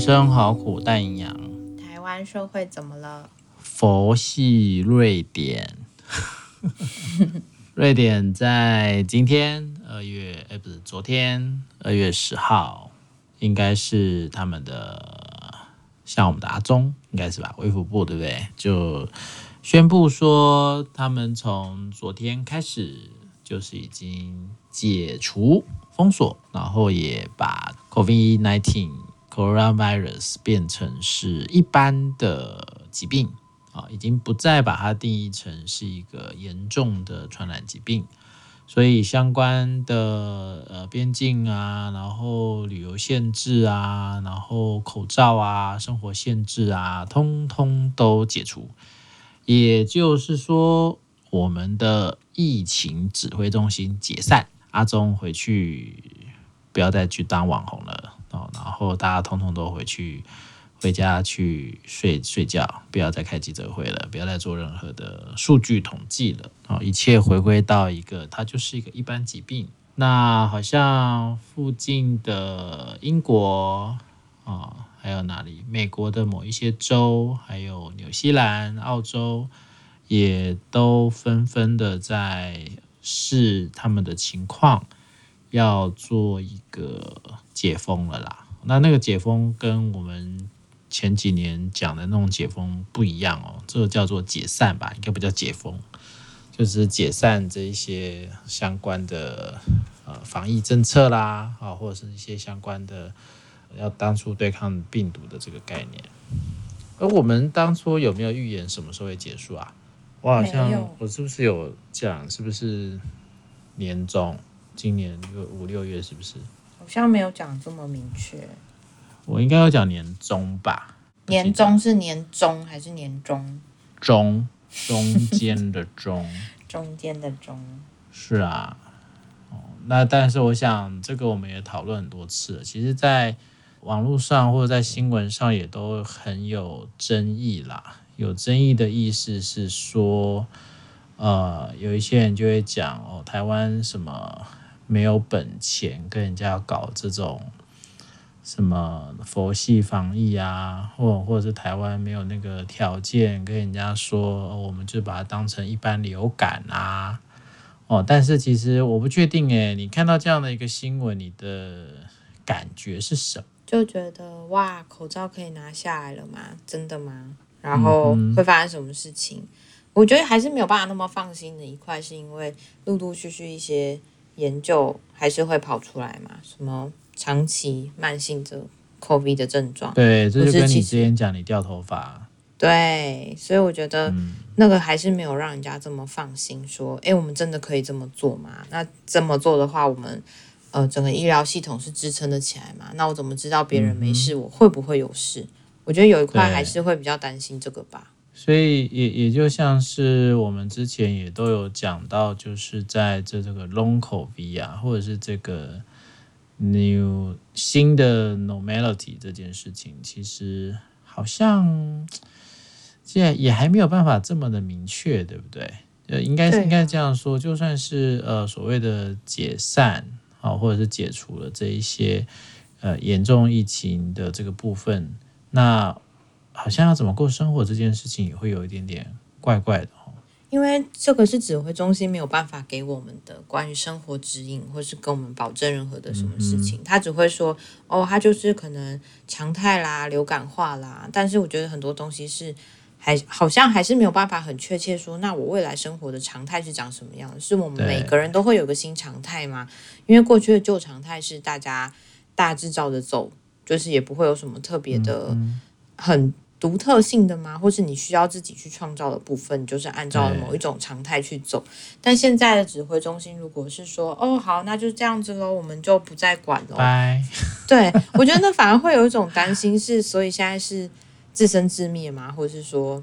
生好苦，但营养。台湾社会怎么了？佛系瑞典。瑞典在今天二月，哎，不是昨天二月十号，应该是他们的，像我们的阿中，应该是吧？卫福部对不对？就宣布说，他们从昨天开始就是已经解除封锁，然后也把 COVID-19。Coronavirus 变成是一般的疾病啊，已经不再把它定义成是一个严重的传染疾病，所以相关的呃边境啊，然后旅游限制啊，然后口罩啊，生活限制啊，通通都解除。也就是说，我们的疫情指挥中心解散，阿中回去，不要再去当网红了。哦，然后大家通通都回去回家去睡睡觉，不要再开记者会了，不要再做任何的数据统计了。哦，一切回归到一个，它就是一个一般疾病。那好像附近的英国啊，还有哪里？美国的某一些州，还有纽西兰、澳洲，也都纷纷的在试他们的情况。要做一个解封了啦，那那个解封跟我们前几年讲的那种解封不一样哦，这个叫做解散吧，应该不叫解封，就是解散这一些相关的呃防疫政策啦，啊，或者是一些相关的要当初对抗病毒的这个概念。而我们当初有没有预言什么时候会结束啊？我好像我是不是有讲，是不是年终？今年就五六月是不是？好像没有讲这么明确。我应该要讲年终吧？年终是年终还是年终？中，中间的中。中间的中。是啊。哦，那但是我想这个我们也讨论很多次了。其实，在网络上或者在新闻上也都很有争议啦。有争议的意思是说，呃，有一些人就会讲哦，台湾什么？没有本钱跟人家搞这种什么佛系防疫啊，或或者是台湾没有那个条件跟人家说，我们就把它当成一般流感啊，哦，但是其实我不确定诶，你看到这样的一个新闻，你的感觉是什么？就觉得哇，口罩可以拿下来了吗？真的吗？然后会发生什么事情？嗯、我觉得还是没有办法那么放心的一块，是因为陆陆续续一些。研究还是会跑出来嘛？什么长期慢性的 COVID 的症状？对，这就跟你之前讲你掉头发。对，所以我觉得那个还是没有让人家这么放心，说，哎、嗯，我们真的可以这么做吗？那这么做的话，我们呃整个医疗系统是支撑得起来吗？那我怎么知道别人没事，我会不会有事？我觉得有一块还是会比较担心这个吧。所以也也就像是我们之前也都有讲到，就是在这这个 Long COVID 啊，或者是这个 New 新的 Normality 这件事情，其实好像现在也还没有办法这么的明确，对不对？呃，应该是应该这样说，就算是呃所谓的解散啊，或者是解除了这一些呃严重疫情的这个部分，那。好像要怎么过生活这件事情也会有一点点怪怪的哦，因为这个是指挥中心没有办法给我们的关于生活指引，或是跟我们保证任何的什么事情，他只会说哦，他就是可能常态啦、流感化啦。但是我觉得很多东西是还好像还是没有办法很确切说，那我未来生活的常态是长什么样？是我们每个人都会有个新常态吗？因为过去的旧常态是大家大致照着走，就是也不会有什么特别的很。独特性的吗？或是你需要自己去创造的部分，就是按照某一种常态去走。但现在的指挥中心，如果是说，哦，好，那就这样子喽，我们就不再管喽。拜。对，我觉得那反而会有一种担心，是所以现在是自生自灭吗？或者是说，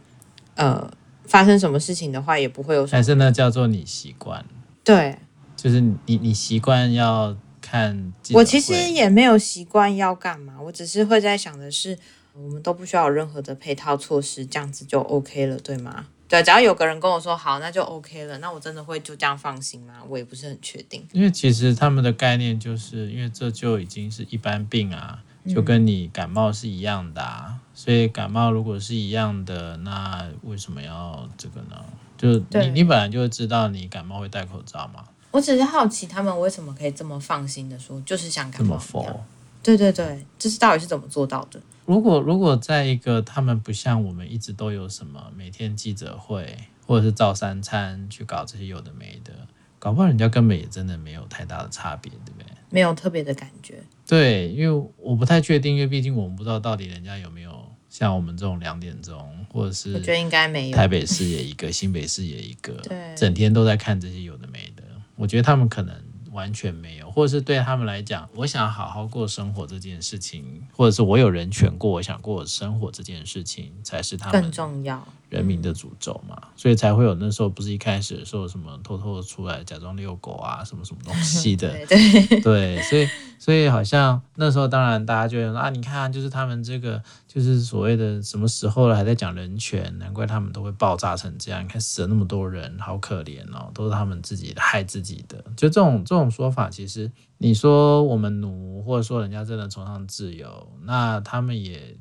呃，发生什么事情的话，也不会有什么。还是那叫做你习惯？对，就是你你习惯要看。我其实也没有习惯要干嘛，我只是会在想的是。我们都不需要有任何的配套措施，这样子就 OK 了，对吗？对，只要有个人跟我说好，那就 OK 了，那我真的会就这样放心吗？我也不是很确定。因为其实他们的概念就是因为这就已经是一般病啊，就跟你感冒是一样的啊。所以感冒如果是一样的，那为什么要这个呢？就你你本来就会知道你感冒会戴口罩嘛。我只是好奇他们为什么可以这么放心的说，就是想感冒。这么佛。对对对，这是到底是怎么做到的？如果如果在一个他们不像我们一直都有什么每天记者会，或者是照三餐去搞这些有的没的，搞不好人家根本也真的没有太大的差别，对不对？没有特别的感觉。对，因为我不太确定，因为毕竟我们不知道到底人家有没有像我们这种两点钟，或者是我觉得应该没有。台北市也一个，新北市也一个，对，整天都在看这些有的没的。我觉得他们可能。完全没有，或者是对他们来讲，我想好好过生活这件事情，或者是我有人权过，我想过生活这件事情，才是他们更重要。人民的诅咒嘛，嗯、所以才会有那时候不是一开始的时候什么偷偷的出来假装遛狗啊，什么什么东西 的，对对，对，所以所以好像那时候当然大家就会说啊，你看就是他们这个就是所谓的什么时候了还在讲人权，难怪他们都会爆炸成这样，你看死了那么多人，好可怜哦，都是他们自己害自己的，就这种这种说法，其实你说我们奴，或者说人家真的崇尚自由，那他们也。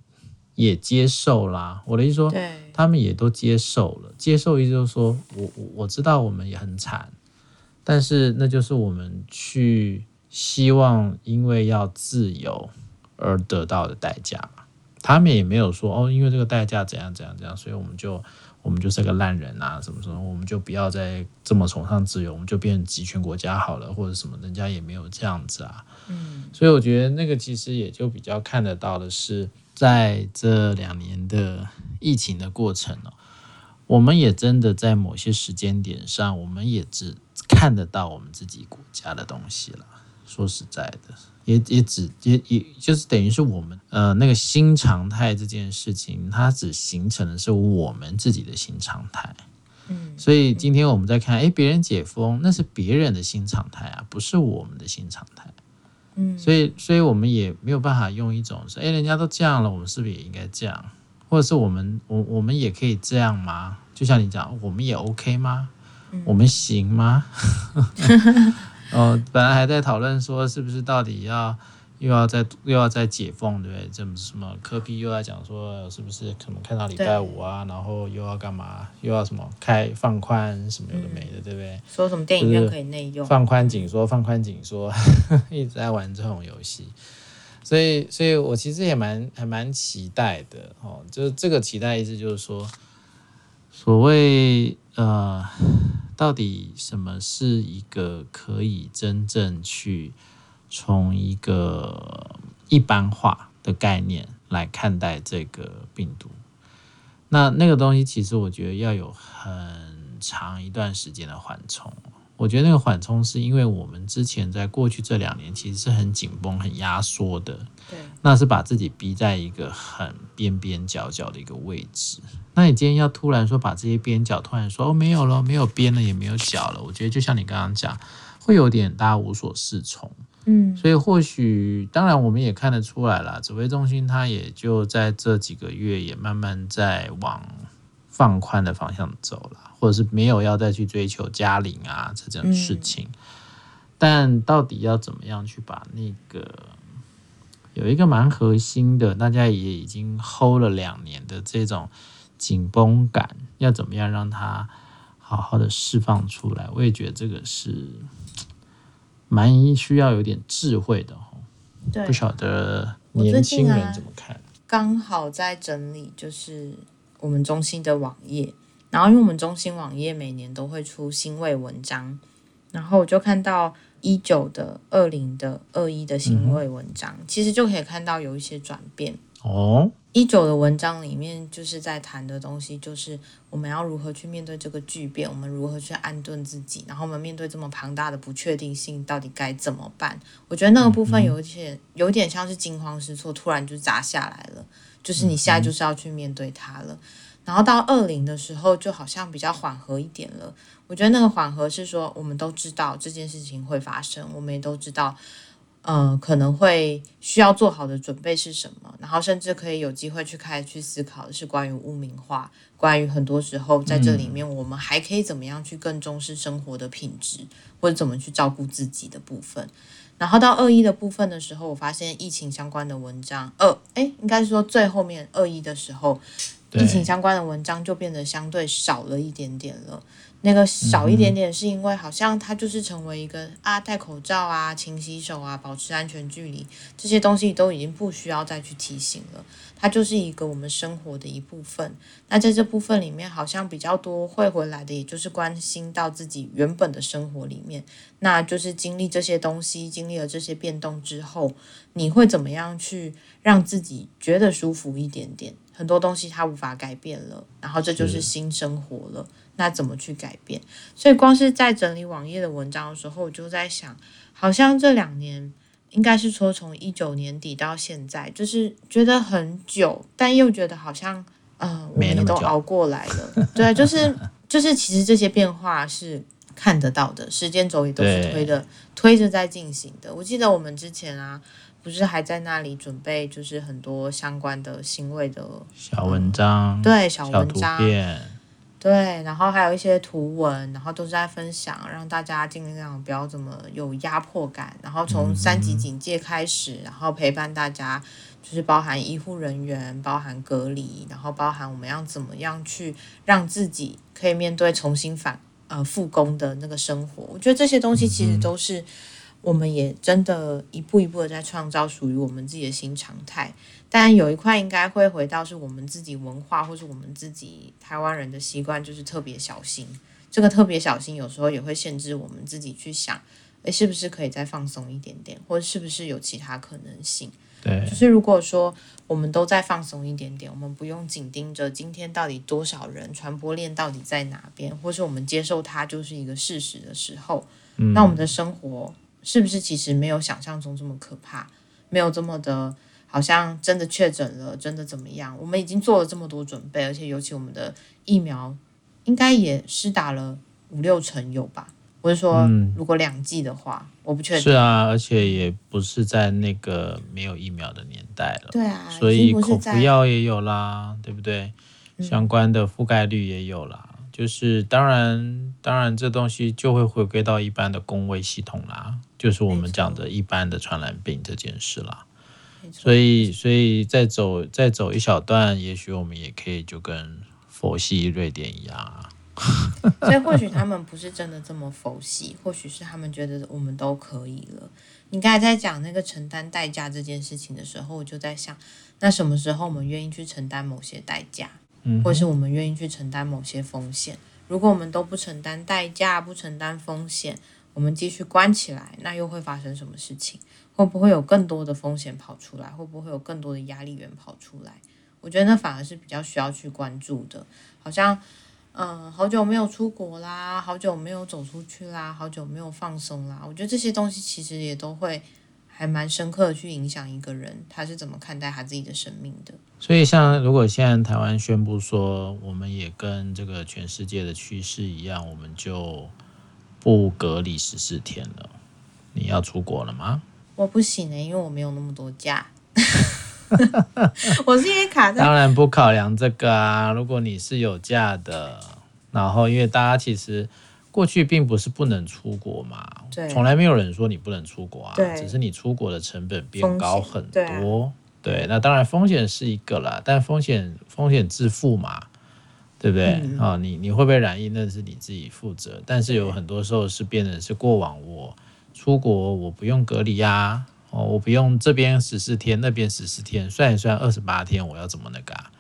也接受啦，我的意思说，他们也都接受了。接受意思就是说，我我我知道我们也很惨，但是那就是我们去希望因为要自由而得到的代价嘛。他们也没有说哦，因为这个代价怎样怎样怎样，所以我们就我们就是个烂人啊，什么什么，我们就不要再这么崇尚自由，我们就变成集权国家好了，或者什么，人家也没有这样子啊。嗯，所以我觉得那个其实也就比较看得到的是。在这两年的疫情的过程呢，我们也真的在某些时间点上，我们也只看得到我们自己国家的东西了。说实在的，也也只也也就是等于是我们呃那个新常态这件事情，它只形成的是我们自己的新常态。嗯，所以今天我们在看，哎，别人解封，那是别人的新常态啊，不是我们的新常态。嗯，所以，所以我们也没有办法用一种说，哎，人家都这样了，我们是不是也应该这样？或者是我们，我我们也可以这样吗？就像你讲，我们也 OK 吗？嗯、我们行吗？哦，本来还在讨论说，是不是到底要。又要再又要再解封，对不对？这么什么科比又在讲说，是不是可能看到礼拜五啊？然后又要干嘛？又要什么开放宽什么有的没的，嗯、对不对？说什么电影院可以内用？放宽紧缩，放宽紧缩，一直在玩这种游戏。所以，所以我其实也蛮还蛮期待的哦。就是这个期待意思就是说，所谓呃，到底什么是一个可以真正去。从一个一般化的概念来看待这个病毒，那那个东西其实我觉得要有很长一段时间的缓冲。我觉得那个缓冲是因为我们之前在过去这两年其实是很紧绷、很压缩的，对，那是把自己逼在一个很边边角角的一个位置。那你今天要突然说把这些边角突然说哦没有了，没有边了，也没有角了，我觉得就像你刚刚讲，会有点大家无所适从。嗯，所以或许，当然我们也看得出来了，指挥中心它也就在这几个月也慢慢在往放宽的方向走了，或者是没有要再去追求加零啊这种事情。嗯、但到底要怎么样去把那个有一个蛮核心的，大家也已经 hold 了两年的这种紧绷感，要怎么样让它好好的释放出来？我也觉得这个是。蛮需要有点智慧的哦，对，不晓得年轻人怎么看？刚好在整理，就是我们中心的网页，然后因为我们中心网页每年都会出新位文章，然后我就看到一九的、二零的、二一的新位文章，嗯、其实就可以看到有一些转变哦。一九的文章里面就是在谈的东西，就是我们要如何去面对这个巨变，我们如何去安顿自己，然后我们面对这么庞大的不确定性，到底该怎么办？我觉得那个部分有点有点像是惊慌失措，突然就砸下来了，就是你现在就是要去面对它了。然后到二零的时候，就好像比较缓和一点了。我觉得那个缓和是说，我们都知道这件事情会发生，我们也都知道。呃，可能会需要做好的准备是什么？然后甚至可以有机会去开始去思考的是关于污名化，关于很多时候在这里面，我们还可以怎么样去更重视生活的品质，或者怎么去照顾自己的部分。然后到二一的部分的时候，我发现疫情相关的文章，二哎，应该是说最后面二一的时候，疫情相关的文章就变得相对少了一点点了。那个少一点点，是因为好像它就是成为一个啊，戴口罩啊，勤洗手啊，保持安全距离这些东西都已经不需要再去提醒了，它就是一个我们生活的一部分。那在这部分里面，好像比较多会回来的，也就是关心到自己原本的生活里面，那就是经历这些东西，经历了这些变动之后，你会怎么样去让自己觉得舒服一点点？很多东西它无法改变了，然后这就是新生活了。那怎么去改变？所以光是在整理网页的文章的时候，我就在想，好像这两年应该是说从一九年底到现在，就是觉得很久，但又觉得好像，呃，我们也都熬过来了。对，就是就是，其实这些变化是看得到的，时间轴也都是推的推着在进行的。我记得我们之前啊，不是还在那里准备，就是很多相关的欣慰的小文章，嗯、对小文章。对，然后还有一些图文，然后都是在分享，让大家尽量不要这么有压迫感。然后从三级警戒开始，嗯、然后陪伴大家，就是包含医护人员，包含隔离，然后包含我们要怎么样去让自己可以面对重新返呃复工的那个生活。我觉得这些东西其实都是。我们也真的一步一步的在创造属于我们自己的新常态，但有一块应该会回到是我们自己文化或是我们自己台湾人的习惯，就是特别小心。这个特别小心有时候也会限制我们自己去想，诶，是不是可以再放松一点点，或者是不是有其他可能性？对，就是如果说我们都在放松一点点，我们不用紧盯着今天到底多少人传播链到底在哪边，或是我们接受它就是一个事实的时候，嗯，那我们的生活。是不是其实没有想象中这么可怕，没有这么的，好像真的确诊了，真的怎么样？我们已经做了这么多准备，而且尤其我们的疫苗应该也施打了五六成有吧？我是说，如果两剂的话，嗯、我不确定。是啊，而且也不是在那个没有疫苗的年代了。对啊，所以口服药也有啦，对不对？相关的覆盖率也有啦。嗯、就是当然，当然这东西就会回归到一般的工位系统啦。就是我们讲的一般的传染病这件事啦，所以所以再走再走一小段，也许我们也可以就跟佛系瑞典一样啊。所以或许他们不是真的这么佛系，或许是他们觉得我们都可以了。你刚才在讲那个承担代价这件事情的时候，我就在想，那什么时候我们愿意去承担某些代价，或是我们愿意去承担某些风险？如果我们都不承担代价，不承担风险。我们继续关起来，那又会发生什么事情？会不会有更多的风险跑出来？会不会有更多的压力源跑出来？我觉得那反而是比较需要去关注的。好像，嗯，好久没有出国啦，好久没有走出去啦，好久没有放松啦。我觉得这些东西其实也都会还蛮深刻的去影响一个人，他是怎么看待他自己的生命的。所以，像如果现在台湾宣布说，我们也跟这个全世界的趋势一样，我们就。不隔离十四天了，你要出国了吗？我不行呢，因为我没有那么多假。我是因为卡在。当然不考量这个啊！如果你是有假的，然后因为大家其实过去并不是不能出国嘛，对，从来没有人说你不能出国啊，只是你出国的成本变高很多。对啊，对，那当然风险是一个啦，但风险风险自负嘛。对不对啊、嗯哦？你你会不会染疫，那是你自己负责。但是有很多时候是变成是过往我出国我不用隔离呀、啊，哦，我不用这边十四天，那边十四天，算一算二十八天，我要怎么那个啊？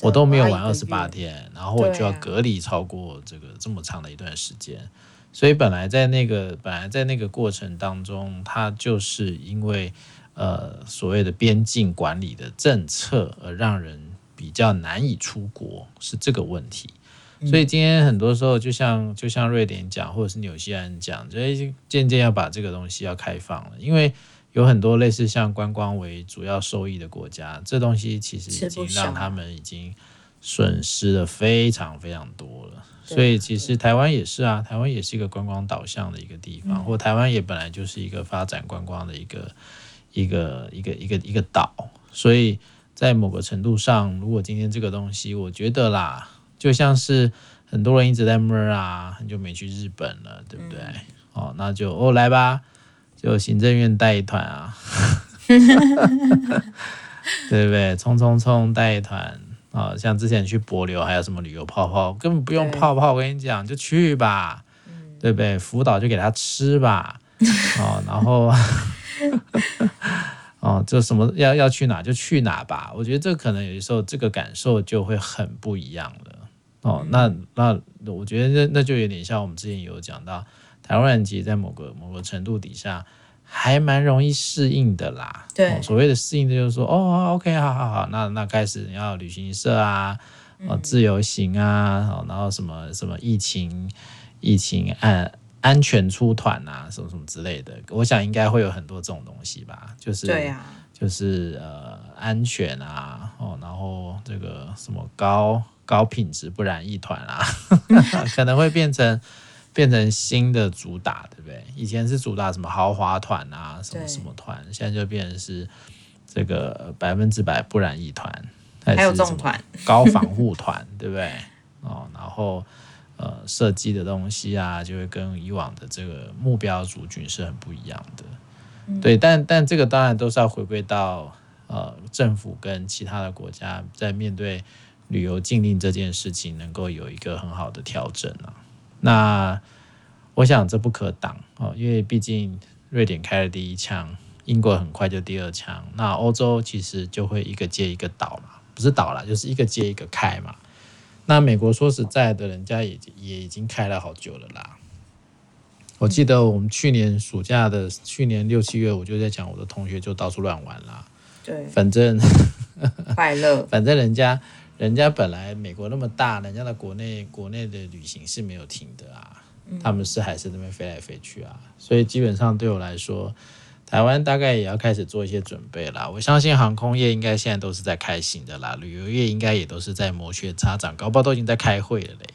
我都没有玩二十八天，然后我就要隔离超过这个这么长的一段时间。所以本来在那个本来在那个过程当中，它就是因为呃所谓的边境管理的政策而让人。比较难以出国是这个问题，所以今天很多时候就像就像瑞典讲，或者是纽西兰讲，就渐渐要把这个东西要开放了，因为有很多类似像观光为主要受益的国家，这东西其实已经让他们已经损失了非常非常多了。所以其实台湾也是啊，台湾也是一个观光导向的一个地方，或台湾也本来就是一个发展观光的一个一个一个一个一个岛。所以在某个程度上，如果今天这个东西，我觉得啦，就像是很多人一直在闷啊，很久没去日本了，对不对？哦，那就哦来吧，就行政院带一团啊，对不对？冲冲冲带一团。啊、哦，像之前去柏流，还有什么旅游泡泡，根本不用泡泡。我跟你讲，就去吧，嗯、对不对？辅导就给他吃吧，哦，然后，哦，就什么要要去哪就去哪吧。我觉得这可能有的时候这个感受就会很不一样了。哦，嗯、那那我觉得那那就有点像我们之前有讲到，台湾人其实在某个某个程度底下。还蛮容易适应的啦。对，哦、所谓的适应就是说，哦，OK，好好好，那那开始你要旅行社啊，哦，自由行啊，哦，然后什么什么疫情疫情安安全出团啊，什么什么之类的，我想应该会有很多这种东西吧。就是对呀、啊，就是呃安全啊，哦，然后这个什么高高品质不染一团啊，可能会变成。变成新的主打，对不对？以前是主打什么豪华团啊，什么什么团，现在就变成是这个百分之百不染疫团，还有这种团高防护 团，对不对？哦，然后呃，设计的东西啊，就会跟以往的这个目标族群是很不一样的，嗯、对。但但这个当然都是要回归到呃政府跟其他的国家在面对旅游禁令这件事情，能够有一个很好的调整啊。那我想这不可挡哦，因为毕竟瑞典开了第一枪，英国很快就第二枪，那欧洲其实就会一个接一个倒嘛，不是倒了，就是一个接一个开嘛。那美国说实在的，人家也也已经开了好久了啦。我记得我们去年暑假的去年六七月，我就在讲我的同学就到处乱玩啦。对，反正快乐，反正人家。人家本来美国那么大，人家的国内国内的旅行是没有停的啊，嗯、他们是还是那边飞来飞去啊，所以基本上对我来说，台湾大概也要开始做一些准备啦。我相信航空业应该现在都是在开心的啦，旅游业应该也都是在摩拳擦掌，搞不好都已经在开会了嘞。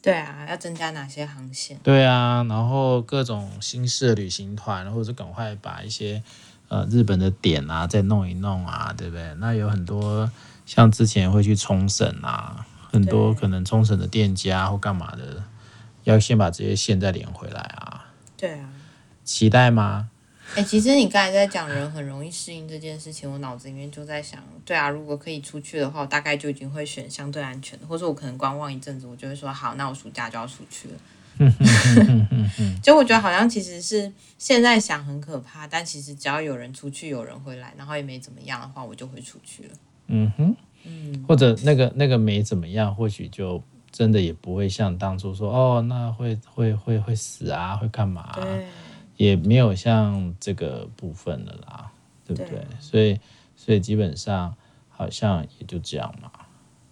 对啊，要增加哪些航线？对啊，然后各种新式的旅行团，或者赶快把一些呃日本的点啊再弄一弄啊，对不对？那有很多。像之前会去冲绳啊，很多可能冲绳的店家或干嘛的，要先把这些线再连回来啊。对啊，期待吗？哎、欸，其实你刚才在讲人很容易适应这件事情，我脑子里面就在想，对啊，如果可以出去的话，我大概就已经会选相对安全的，或者我可能观望一阵子，我就会说好，那我暑假就要出去了。就我觉得好像其实是现在想很可怕，但其实只要有人出去，有人回来，然后也没怎么样的话，我就会出去了。嗯哼，或者那个那个没怎么样，或许就真的也不会像当初说哦，那会会会会死啊，会干嘛也没有像这个部分了啦，对不对？对，所以所以基本上好像也就这样嘛，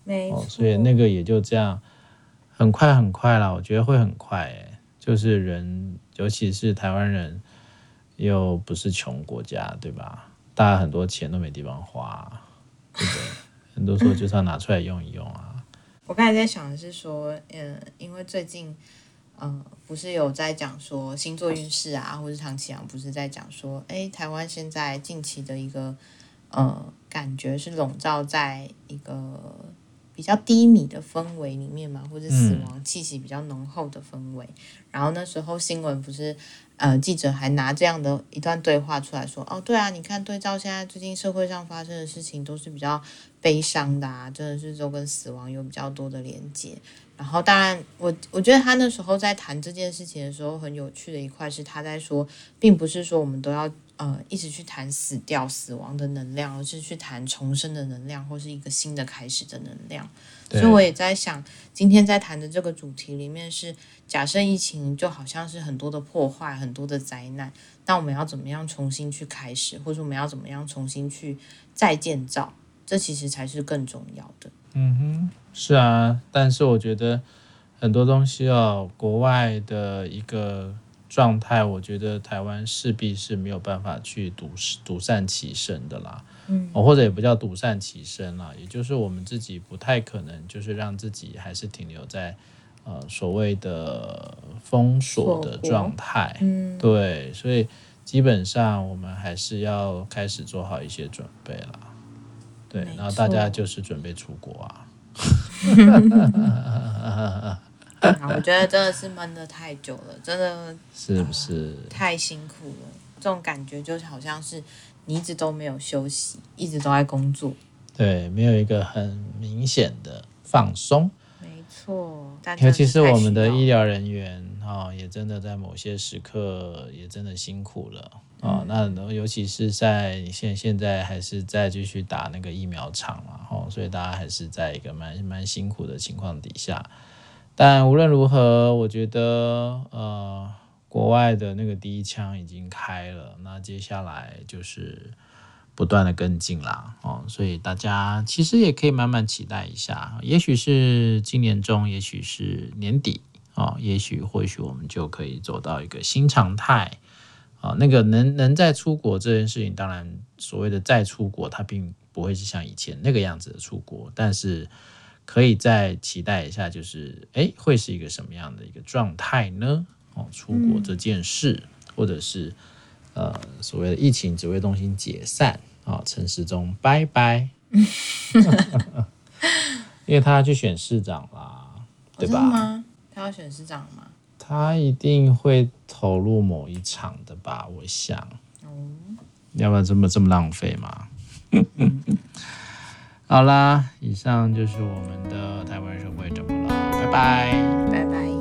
没错，所以那个也就这样，很快很快啦，我觉得会很快欸，就是人，尤其是台湾人，又不是穷国家，对吧？大家很多钱都没地方花。对，很多时候就是要拿出来用一用啊。我刚才在想的是说，嗯，因为最近，嗯，不是有在讲说星座运势啊，或者唐启阳不是在讲说，哎，台湾现在近期的一个，呃，感觉是笼罩在一个比较低迷的氛围里面嘛，或者死亡气息比较浓厚的氛围。然后那时候新闻不是。呃，记者还拿这样的一段对话出来说：“哦，对啊，你看，对照现在最近社会上发生的事情，都是比较悲伤的啊，真的是都跟死亡有比较多的连接。然后，当然，我我觉得他那时候在谈这件事情的时候，很有趣的一块是他在说，并不是说我们都要呃一直去谈死掉、死亡的能量，而是去谈重生的能量，或是一个新的开始的能量。所以，我也在想，今天在谈的这个主题里面是。”假设疫情就好像是很多的破坏，很多的灾难，那我们要怎么样重新去开始，或者我们要怎么样重新去再建造？这其实才是更重要的。嗯哼，是啊，但是我觉得很多东西哦，国外的一个状态，我觉得台湾势必是没有办法去独独善其身的啦。嗯，或者也不叫独善其身啦，也就是我们自己不太可能就是让自己还是停留在呃所谓的封锁的状态。嗯，对，所以基本上我们还是要开始做好一些准备啦。对，然后大家就是准备出国啊。我觉得真的是闷的太久了，真的是不是、呃、太辛苦了？这种感觉就好像是你一直都没有休息，一直都在工作，对，没有一个很明显的放松。没错，但尤其是我们的医疗人员啊、哦，也真的在某些时刻也真的辛苦了啊、嗯哦。那尤其是在现现在还是在继续打那个疫苗场嘛，哈、哦，所以大家还是在一个蛮蛮辛苦的情况底下。但无论如何，我觉得呃，国外的那个第一枪已经开了，那接下来就是不断的跟进啦，哦，所以大家其实也可以慢慢期待一下，也许是今年中，也许是年底啊，哦，也许或许我们就可以走到一个新常态啊，那个能能再出国这件事情，当然所谓的再出国，它并不会是像以前那个样子的出国，但是。可以再期待一下，就是哎，会是一个什么样的一个状态呢？哦，出国这件事，嗯、或者是呃所谓的疫情指挥中心解散啊，陈时中拜拜，因为他要去选市长啦，对吧？吗？他要选市长吗？他一定会投入某一场的吧，我想。哦，要不然这么这么浪费嘛？好啦，以上就是我们的台湾社会怎么了？拜拜。